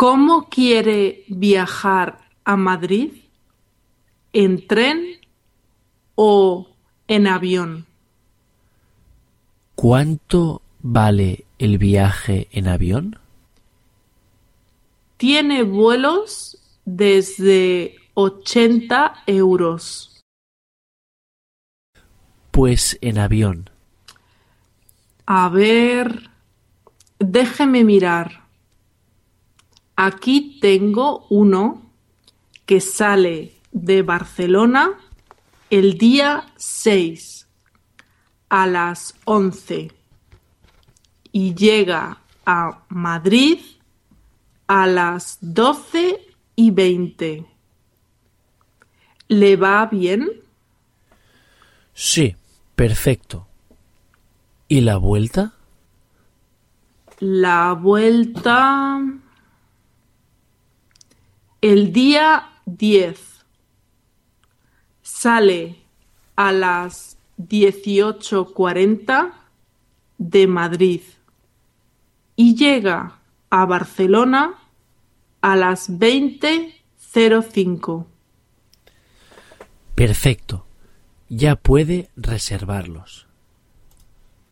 ¿Cómo quiere viajar a Madrid? ¿En tren o en avión? ¿Cuánto vale el viaje en avión? Tiene vuelos desde 80 euros. Pues en avión. A ver, déjeme mirar. Aquí tengo uno que sale de Barcelona el día 6 a las 11 y llega a Madrid a las 12 y 20. ¿Le va bien? Sí, perfecto. ¿Y la vuelta? La vuelta... El día 10 sale a las 18.40 de Madrid y llega a Barcelona a las 20.05. Perfecto. Ya puede reservarlos.